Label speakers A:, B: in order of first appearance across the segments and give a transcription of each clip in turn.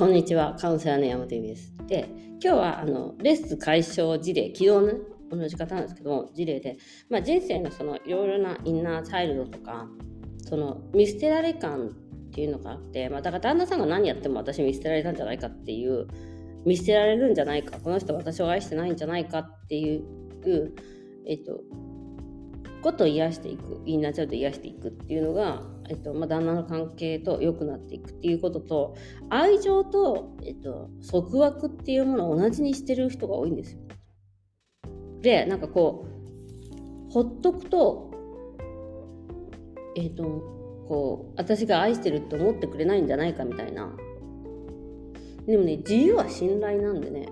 A: こんにちは、カウンセラーの山本由美です。で、今日はあのレッス解消事例、昨日の、ね、同じ方なんですけども、事例で、まあ、人生のそのいろいろなインナーチャイルドとか、その見捨てられ感っていうのがあって、まあ、だから旦那さんが何やっても私見捨てられたんじゃないかっていう、見捨てられるんじゃないか、この人私を愛してないんじゃないかっていう、えっと、ことを癒していくインナーチャイルド癒していくっていうのが、えっとまあ、旦那の関係と良くなっていくっていうことと愛情と、えっと、束縛っていうものを同じにしてる人が多いんですよ。でなんかこうほっとくとえっとこう私が愛してるって思ってくれないんじゃないかみたいなでもね自由は信頼なんでね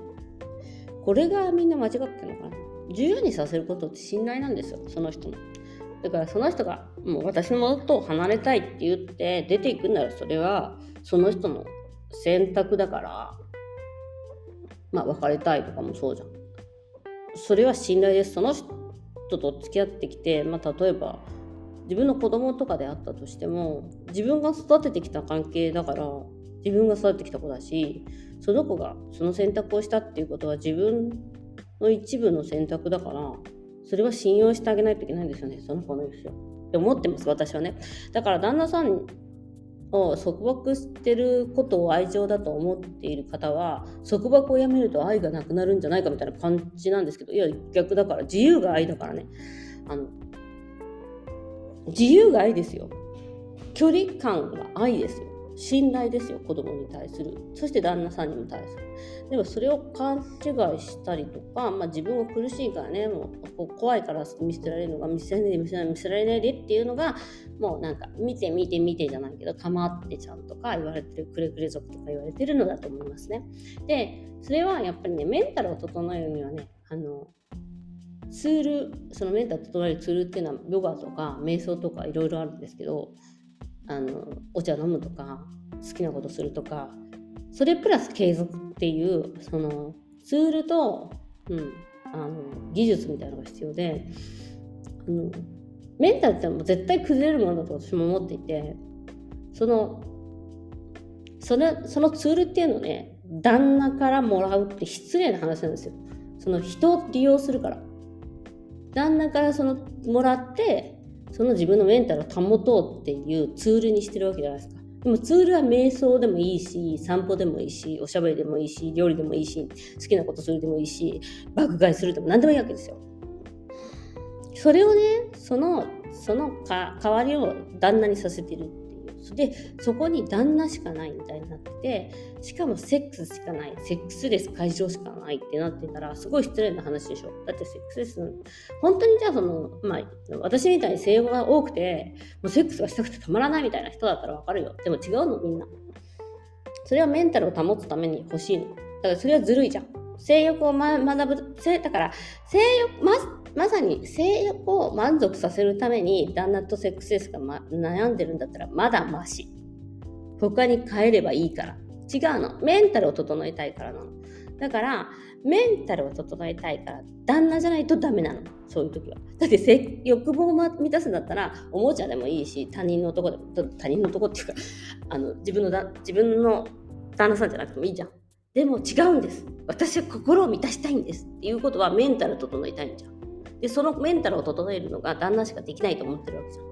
A: これがみんな間違ってるのかな自由にさせることって信頼なんですよその人の。だからその人がもう私のものと離れたいって言って出ていくんならそれはその人の選択だからまあ別れたいとかもそうじゃん。それは信頼です。その人と付き合ってきて、まあ、例えば自分の子供とかであったとしても自分が育ててきた関係だから自分が育ててきた子だしその子がその選択をしたっていうことは自分の一部の選択だからそれは信用してあげないといけないんですよねその子の意思を。って思ってます私はね。だから旦那さんを束縛してることを愛情だと思っている方は束縛をやめると愛がなくなるんじゃないかみたいな感じなんですけどいや逆だから自由が愛だからねあの自由が愛ですよ距離感が愛ですよ信頼ですよ子供に対する。そして旦那さんにも対する。でもそれを勘違いしたりとか、まあ、自分は苦しいからねもう怖いから見捨てられるのが見せられないで見せられない見せられないでっていうのがもうなんか見て見て見てじゃないけど構ってちゃんとか言われてるくれくれ族とか言われてるのだと思いますね。でそれはやっぱりねメンタルを整えるにはねあのツールそのメンタル整えるツールっていうのはヨガとか瞑想とかいろいろあるんですけどあのお茶飲むとか好きなことするとかそれプラス継続っていうそのツールと、うん、あの技術みたいなのが必要であのメンタルってもう絶対崩れるものだと私も思っていてそのそのそのツールっていうのね旦那からもらうって失礼な話なんですよ。その人を利用するから。旦那からそのもらってその自分のメンタルを保とうっていうツールにしてるわけじゃないですか。でもツールは瞑想でもいいし、散歩でもいいし、おしゃべりでもいいし、料理でもいいし、好きなことするでもいいし、爆買いするでも何でもいいわけですよ。それをね、その、そのか代わりを旦那にさせてるでそこに旦那しかないみたいになっててしかもセックスしかない。セックスレス会場しかないってなってたらすごい失礼な話でしょ。だってセックスレス本当にじゃあそのまあ私みたいに性欲が多くてもうセックスがしたくてたまらないみたいな人だったらわかるよ。でも違うのみんな。それはメンタルを保つために欲しいの。だからそれはずるいじゃん。性欲を、ま、学ぶだから性欲ままさに性欲を満足させるために旦那とセックスレスが、ま、悩んでるんだったらまだマシ。他に変えればいいから。違うの。メンタルを整えたいからなの。だからメンタルを整えたいから旦那じゃないとダメなの。そういう時は。だって欲望を満たすんだったらおもちゃでもいいし他人のとこでも他人のとこっていうかあの自分のだ自分の旦那さんじゃなくてもいいじゃん。でも違うんです。私は心を満たしたいんです。っていうことはメンタル整えたいんじゃん。でそのメンタルを整えるのが旦那しかできないと思ってるわけじゃん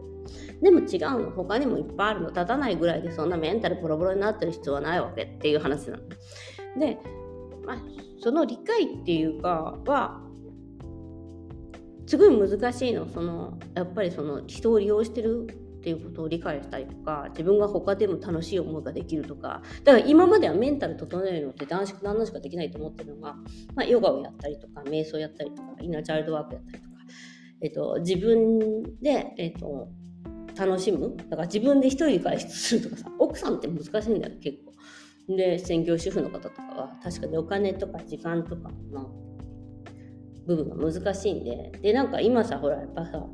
A: でも違うの。他にもいっぱいあるの。立たないぐらいでそんなメンタルボロボロになってる必要はないわけっていう話なの。で、まあ、その理解っていうかはすごい難しいの。そのやっぱりその人を利用してるっていうことを理解したりとか自分が他でも楽しい思いができるとかだから今まではメンタル整えるのって男子旦那しかできないと思ってるのが、まあ、ヨガをやったりとか瞑想やったりとかインナーチャイルドワークやったりとか、えっと、自分で、えっと、楽しむだから自分で一人で外出するとかさ奥さんって難しいんだよ結構。で専業主婦の方とかは確かにお金とか時間とかの部分が難しいんででなんか今さほらやっぱさ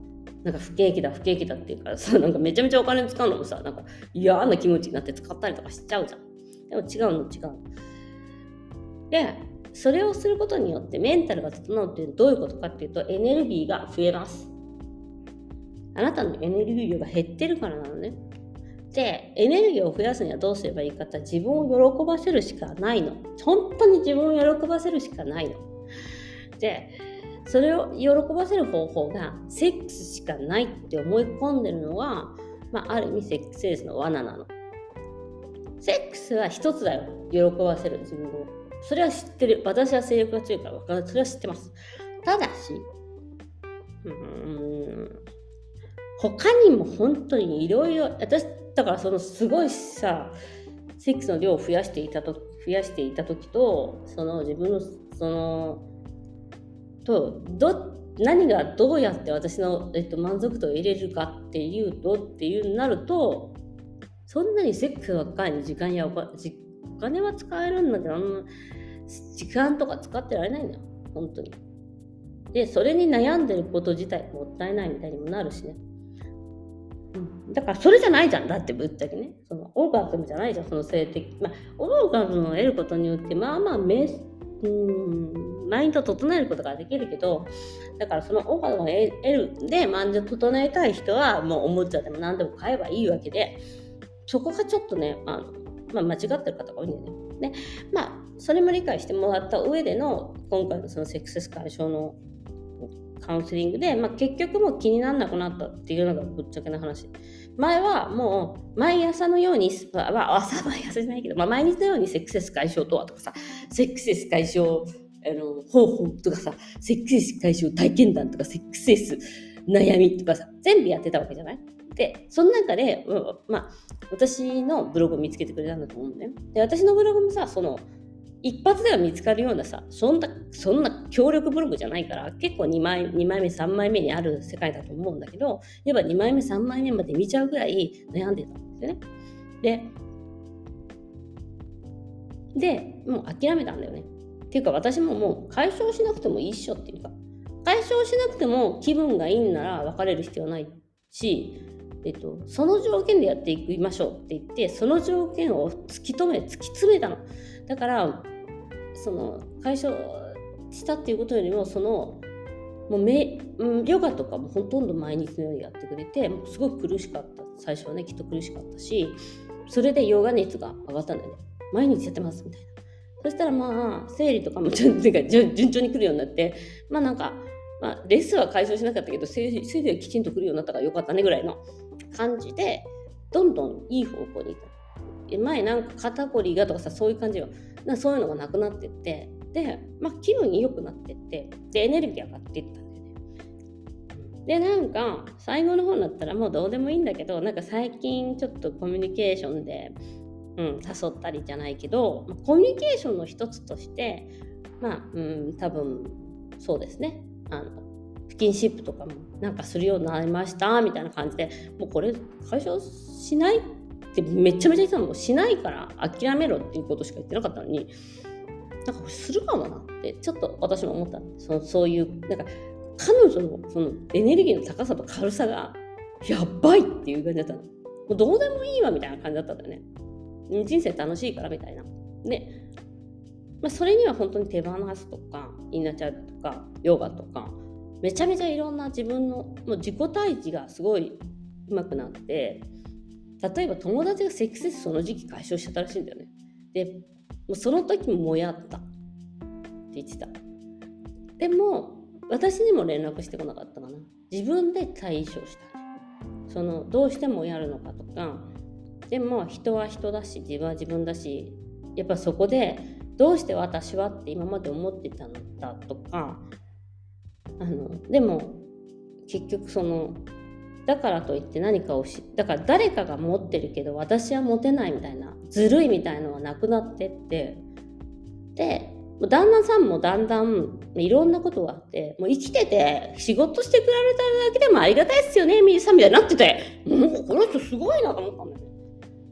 A: なんか不景気だ不景気だっていうからさなんかめちゃめちゃお金使うのもさなんか嫌な気持ちになって使ったりとかしちゃうじゃん。でも違うの違うでそれをすることによってメンタルが整うってどういうことかっていうとエネルギーが増えます。あなたのエネルギー量が減ってるからなのね。でエネルギーを増やすにはどうすればいいかって自分を喜ばせるしかないの。本当に自分を喜ばせるしかないの。でそれを喜ばせる方法がセックスしかないって思い込んでるのは、まあ、ある意味セックスレスの罠なの。セックスは一つだよ。喜ばせる自分を。それは知ってる。私は性欲が強いから分かる。それは知ってます。ただしうん。他にも本当にいろいろ私だからそのすごいさセックスの量を増やしていたと増やしていた時とその自分のそのとど何がどうやって私の、えっと、満足度を入れるかっていうとっていうになるとそんなにセックスばっかりに時間やお金は使えるんだけどあんな時間とか使ってられないんだよ本当に。でそれに悩んでること自体もったいないみたいにもなるしね。うんだからそれじゃないじゃんだってぶっちゃけねそのオーガズムじゃないじゃんその性的まあオーガズムを得ることによってまあまあめうんマインドを整えることができるけどだからそのオーガズムを得るでマインドを整えたい人はもうおもちゃでも何でも買えばいいわけでそこがちょっとねあの、まあ、間違ってる方が多いんだよね。でまあそれも理解してもらった上での今回のそのセックス解消のカウンセリングで、まあ、結局もう気にならなくなったっていうのがぶっちゃけな話。前はもう毎朝のように、まあ、朝毎朝じゃないけど、まあ、毎日のようにセックセス解消とはとかさ、セックセス解消あの方法とかさ、セックセス解消体験談とか、セックセス悩みとかさ、全部やってたわけじゃない？で、その中で、うん、まあ、私のブログを見つけてくれたんだと思うんだよ。で、私のブログもさ、その、一発では見つかるようなさそんなそんな強力ブログじゃないから結構2枚 ,2 枚目3枚目にある世界だと思うんだけどやっぱ2枚目3枚目まで見ちゃうぐらい悩んでたんですよね。ででもう諦めたんだよね。っていうか私ももう解消しなくてもいいっしょっていうか解消しなくても気分がいいんなら別れる必要ないし、えっと、その条件でやっていきましょうって言ってその条件を突き止め突き詰めたの。だからその解消したっていうことよりもそのもうめ、うん、ヨガとかもほとんど毎日のようにやってくれてもうすごく苦しかった。最初はねきっと苦しかったしそれでヨガ熱が上がったんだよ。ね毎日やってますみたいな。そしたらまあ生理とかも順調に来るようになってまあなんか、まあ、レッスンは解消しなかったけど生理生理はきちんと来るようになったからよかったねぐらいの感じでどんどんいい方向に行った。前なんか肩こりがとかさそういう感じよ。そういうのがなくなってってで、まあ、気分良くなってってでエネルギー上がっていったんだよね。でなんか最後の方になったらもうどうでもいいんだけどなんか最近ちょっとコミュニケーションで、うん、誘ったりじゃないけどコミュニケーションの一つとしてまあ、うん、多分そうですねあのスキンシップとかもなんかするようになりましたみたいな感じでもうこれ解消しないってめちゃめちゃ言ってたのしないから諦めろっていうことしか言ってなかったのになんかするかもなってちょっと私も思ったそのそういうなんか彼女のそのエネルギーの高さと軽さがやばいっていう感じだったの。もうどうでもいいわみたいな感じだったんだよね。人生楽しいからみたいな。で、まあ、それには本当に手放すとかインナーチャーとかヨガとかめちゃめちゃいろんな自分のもう自己対峙がすごい上手くなって例えば友達がセックスレスその時期解消しちゃったらしいんだよね。で、もうその時ももやったって言ってた。でも、私にも連絡してこなかったかな。自分で対処した。その、どうしてもやるのかとか、でも人は人だし、自分は自分だし、やっぱそこで、どうして私はって今まで思ってたのだとか、あの、でも、結局そのだからといって何かをしだから誰かが持ってるけど私は持てないみたいなずるいみたいのはなくなってって。で旦那さんもだんだんいろんなことがあってもう生きてて仕事してくれただけでもありがたいですよねみーさんみたいになってて。もうこの人すごいなと思ったんだよね。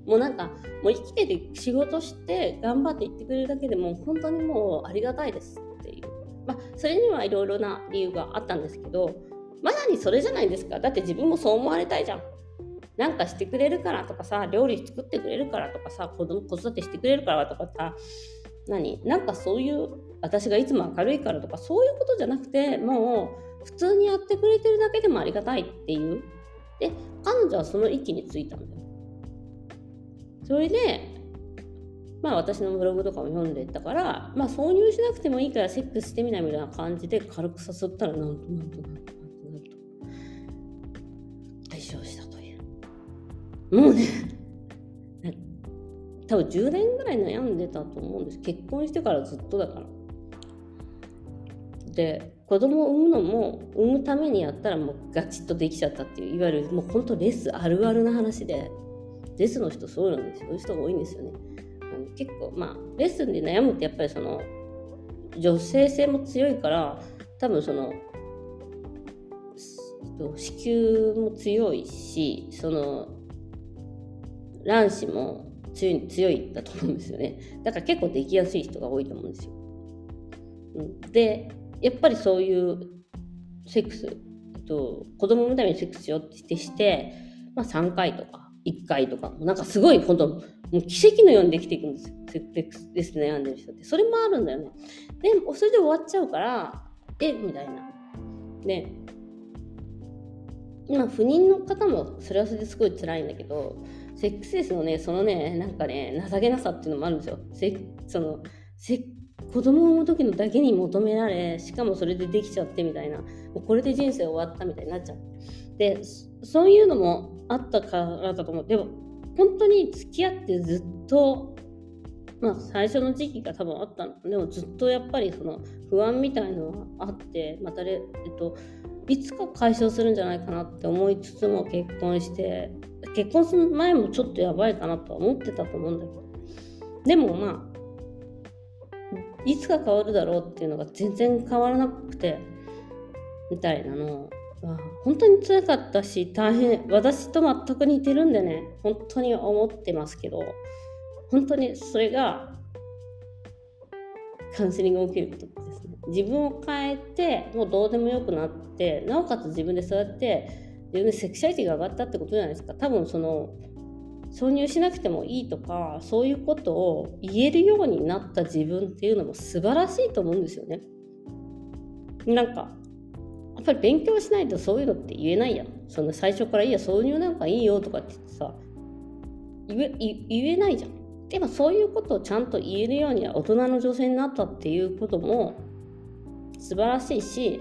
A: もうなんかもう生きてて仕事して頑張っていってくれるだけでも本当にもうありがたいですっていう。まあそれにはいろいろな理由があったんですけどまだにそれじゃないですか。だって自分もそう思われたいじゃん。なんかしてくれるからとかさ料理作ってくれるからとかさ子供子育てしてくれるからとかさ何？なんかそういう私がいつも明るいからとかそういうことじゃなくてもう普通にやってくれてるだけでもありがたいっていう。で彼女はその域についたんだよ。それでまあ私のブログとかも読んでたから、まあ挿入しなくてもいいからセックスしてみないみたいな感じで軽く誘ったらなんとなんとなんと。もう ね、多分10年ぐらい悩んでたと思うんです。結婚してからずっとだから。で、子供を産むのも産むためにやったらもうガチッとできちゃったっていういわゆるもう本当レスあるあるな話で。レスの人そうなんですよ。そういう人が多いんですよね。あの結構まあレッスンで悩むってやっぱりその女性性も強いから多分その子宮も強いしその卵子も強い強いだと思うんですよねだから結構できやすい人が多いと思うんですよ。でやっぱりそういうセックスと子供のためにセックスしようってして、まあ、3回とか1回とかなんかすごい本当もう奇跡のようにできていくんですよ。セックスです悩んでる人って。それもあるんだよね。で、それで終わっちゃうから、えみたいな。で、今、不妊の方もそれはそれですごい辛いんだけど、セックスレスのね、そのね、なんかね、情けなさっていうのもあるんですよ。セそのセ子供を産む時のだけに求められ、しかもそれでできちゃってみたいな、もうこれで人生終わったみたいになっちゃう。で、そういうのもあったからだと思う。でも、本当に付き合ってずっと、まあ、最初の時期が多分あったのでもずっとやっぱりその不安みたいのはあってまたえっといつか解消するんじゃないかなって思いつつも結婚して結婚する前もちょっとやばいかなとは思ってたと思うんだけど。でもまあいつか変わるだろうっていうのが全然変わらなくてみたいなの本当に辛かったし大変私と全く似てるんでね本当に思ってますけど本当にそれがカウンセリングが起きることですね。自分を変えてもうどうでもよくなってなおかつ自分でそうやってセクシャリティが上がったってことじゃないですか多分その挿入しなくてもいいとかそういうことを言えるようになった自分っていうのも素晴らしいと思うんですよねなんかやっぱり勉強しないとそういうのって言えないやん。その最初からいや、挿入なんかいいよとかって言ってさ、言えないじゃん。でもそういうことをちゃんと言えるようには大人の女性になったっていうことも素晴らしいし、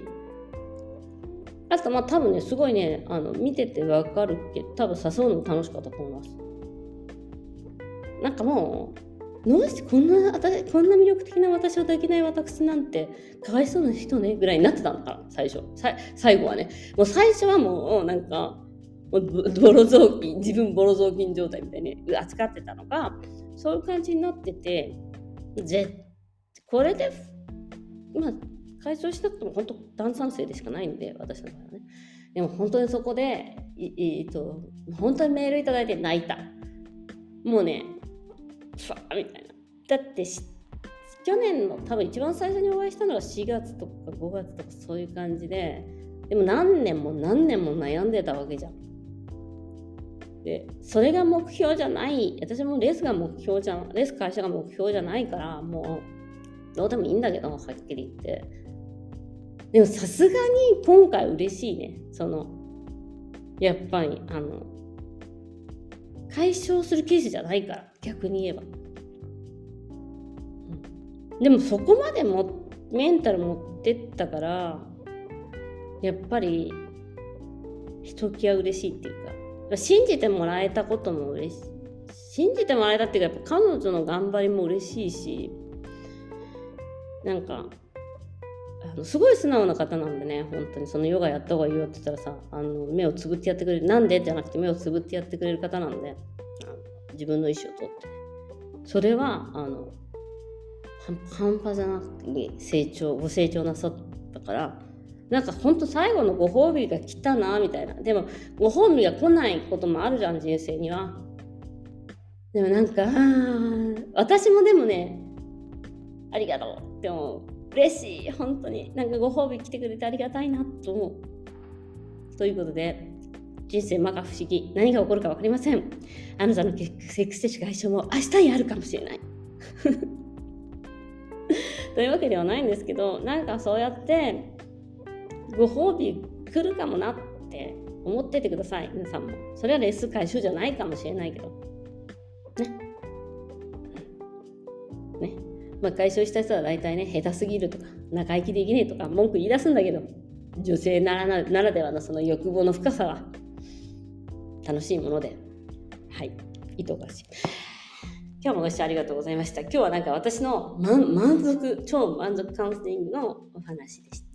A: あとまあ多分ね、すごいね、あの見ててわかるけど、多分誘うの楽しかったと思います。なんかもう、どうしてこんなこんな魅力的な私を抱けない私なんてかわいそうな人ねぐらいになってたのか最初最後はねもう最初はもうなんかボロ雑巾自分ボロ雑巾状態みたいに扱ってたのがそういう感じになっててぜこれでまあ解消しなくても本当ダ賛成でしかないんで私の場合はねでも本当にそこでいいと本当にメールいただいて泣いたもうねふわみたいな。だって去年の多分一番最初にお会いしたのが4月とか5月とかそういう感じででも何年も何年も悩んでたわけじゃん。でそれが目標じゃない私もレースが目標じゃんレース会社が目標じゃないからもうどうでもいいんだけどはっきり言ってでもさすがに今回嬉しいね。そのやっぱりあの解消するケースじゃないから逆に言えば、でもそこまでもメンタル持ってったからやっぱりひときわ嬉しいっていうか。信じてもらえたことも嬉しい。信じてもらえたっていうかやっぱ彼女の頑張りも嬉しいしなんかあのすごい素直な方なんでね本当に。そのヨガやった方がいいよって言ったらさあの目をつぶってやってくれる。なんで？じゃなくて目をつぶってやってくれる方なんで。自分の意思を取って。それはあの半端じゃなくて成長ご成長なさったからなんかほんと最後のご褒美が来たなみたいな。でもご褒美が来ないこともあるじゃん人生には。でもなんか私もでもねありがとうって思う。嬉しい。本当に。なんかご褒美来てくれてありがたいなと思う。ということで人生まか不思議。何が起こるか分かりません。あなたのセックス接種解消も明日にあるかもしれない。というわけではないんですけどなんかそうやってご褒美来るかもなって思っててください。皆さんも。それはレッスン解消じゃないかもしれないけど。ね。まあ、解消した人は大体ね、下手すぎるとか、仲良きできねえとか、文句言い出すんだけど、女性ならならではのその欲望の深さは楽しいもので、はい、いとがしい。今日もご視聴ありがとうございました。今日はなんか私の満足、超満足カウンセリングのお話でした。